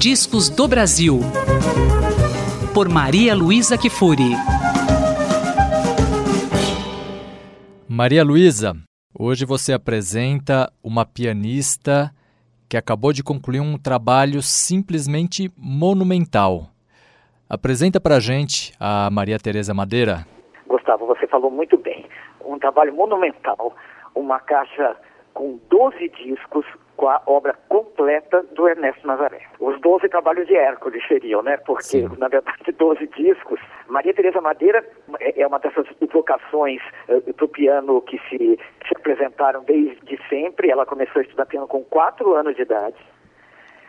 Discos do Brasil. Por Maria Luísa Kifuri. Maria Luísa, hoje você apresenta uma pianista que acabou de concluir um trabalho simplesmente monumental. Apresenta para a gente a Maria Tereza Madeira. Gustavo, você falou muito bem. Um trabalho monumental, uma caixa com 12 discos com a obra completa do Ernesto Nazaré. Os 12 trabalhos de Hércules seriam, né? Porque, Sim. na verdade, 12 discos. Maria Tereza Madeira é, é uma dessas vocações uh, para o piano que se, se apresentaram desde sempre. Ela começou a estudar piano com 4 anos de idade.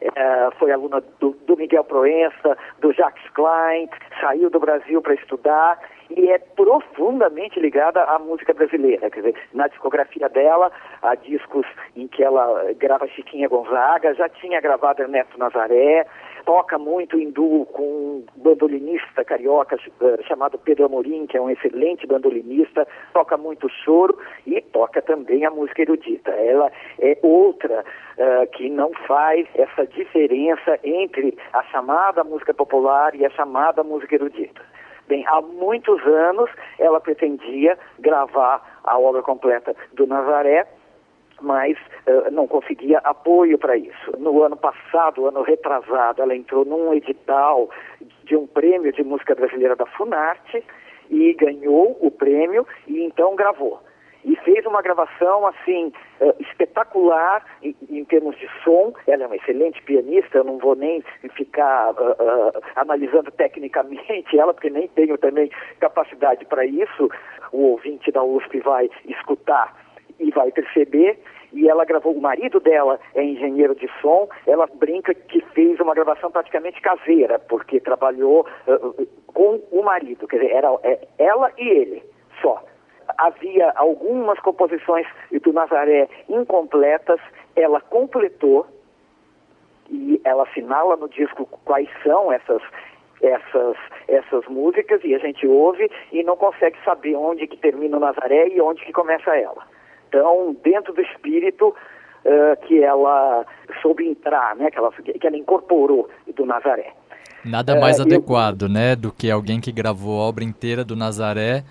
Uh, foi aluna do, do, Miguel Proença, do Jacques Klein, saiu do Brasil para estudar e é profundamente ligada à música brasileira. Quer dizer, na discografia dela, há discos em que ela grava Chiquinha Gonzaga, já tinha gravado Ernesto Nazaré, toca muito em duo com um bandolinista carioca uh, chamado Pedro Amorim, que é um excelente bandolinista, toca muito choro e toca também a música erudita. Ela é outra uh, que não faz essa diferença entre a chamada música popular e a chamada música erudita. Bem, há muitos anos ela pretendia gravar a obra completa do Nazaré, mas uh, não conseguia apoio para isso. No ano passado, ano retrasado, ela entrou num edital de um prêmio de música brasileira da Funarte e ganhou o prêmio e então gravou e fez uma gravação assim uh, espetacular em, em, termos de som. Ela é uma excelente pianista, eu não vou nem ficar uh, uh, analisando tecnicamente ela, porque nem tenho também capacidade para isso. O ouvinte da USP vai escutar e vai perceber. E ela gravou, o marido dela é engenheiro de som, ela brinca que fez uma gravação praticamente caseira, porque trabalhou com o marido, quer dizer, era é, ela e ele só havia algumas composições do Nazaré incompletas, ela completou e ela assinala no disco quais são essas essas essas músicas e a gente ouve e não consegue saber onde que termina o Nazaré e onde que começa ela. Então, dentro do espírito uh, que ela soube entrar, né, que ela, que ela incorporou do Nazaré. Nada mais uh, adequado, eu... né, do que alguém que gravou a obra inteira do Nazaré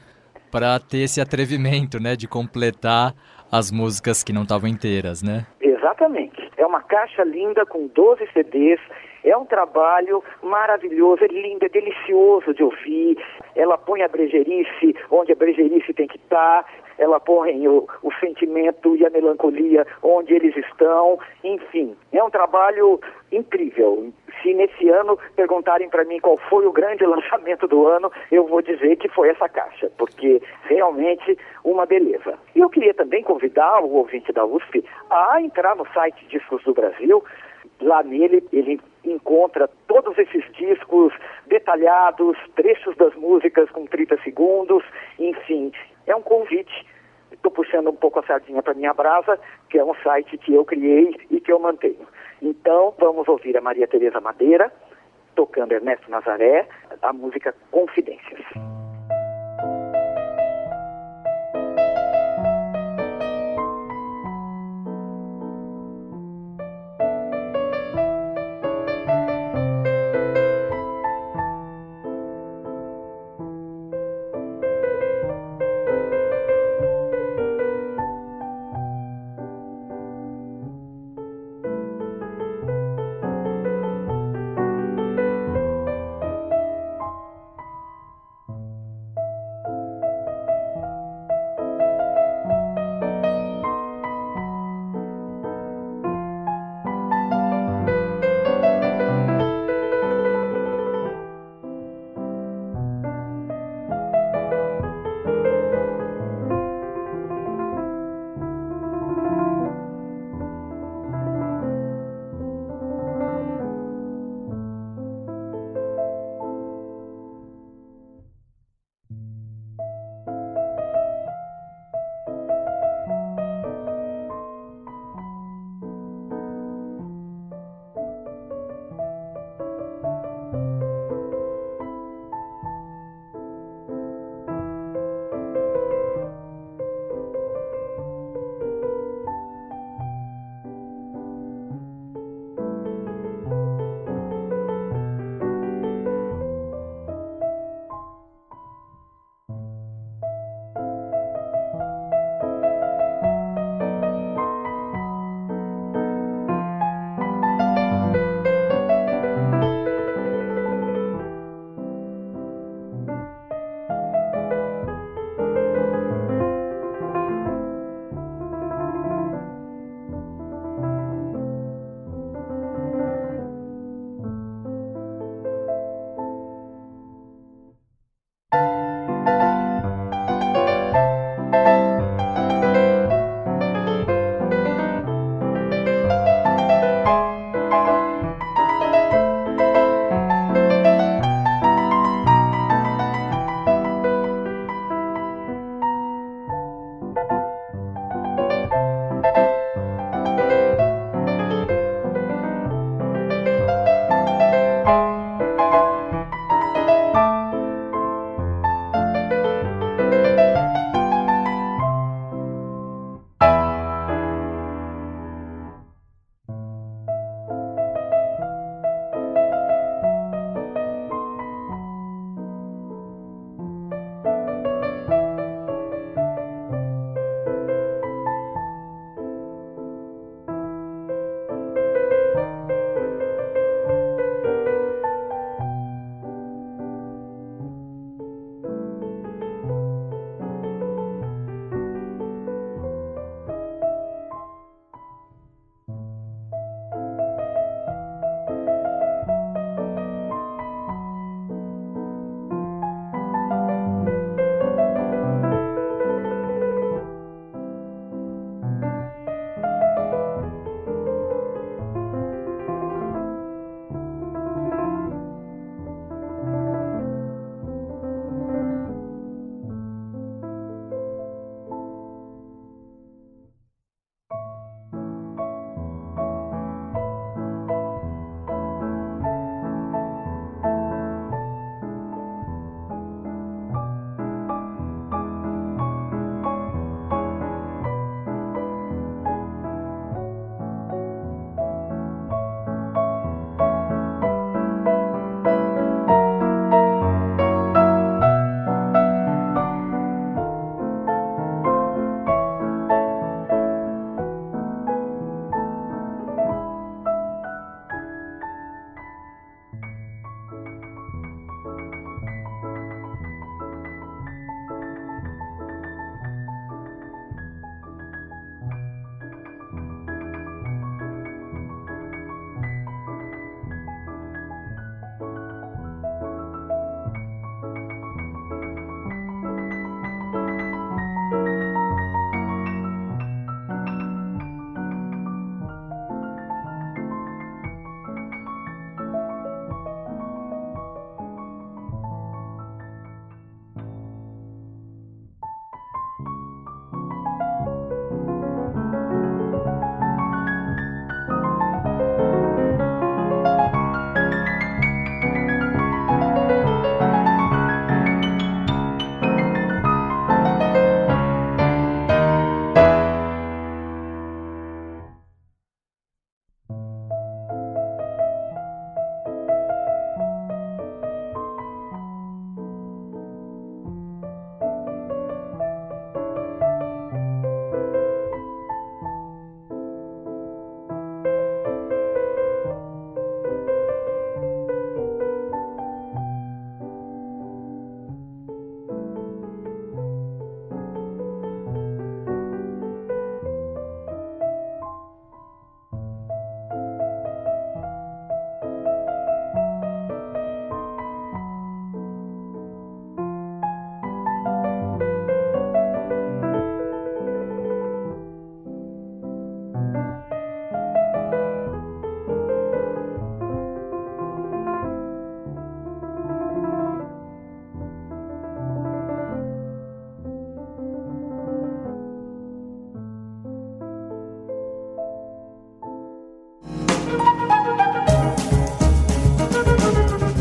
para ter esse atrevimento, né, de completar as músicas que não estavam inteiras, né? Exatamente. É uma caixa linda com 12 CDs. É um trabalho maravilhoso, é lindo, é delicioso de ouvir. Ela põe a brejerice onde a brejerice tem que estar, ela põe o, o sentimento e a melancolia onde eles estão. Enfim, é um trabalho incrível, se nesse ano perguntarem para mim qual foi o grande lançamento do ano, eu vou dizer que foi essa caixa, porque realmente uma beleza. E eu queria também convidar o ouvinte da USP a entrar no site Discos do Brasil. Lá nele ele encontra todos esses discos detalhados, trechos das músicas com 30 segundos, enfim, é um convite estou puxando um pouco a sardinha para minha brasa, que é um site que eu criei e que eu mantenho. Então, vamos ouvir a Maria Tereza Madeira tocando Ernesto Nazaré, a música Confidências.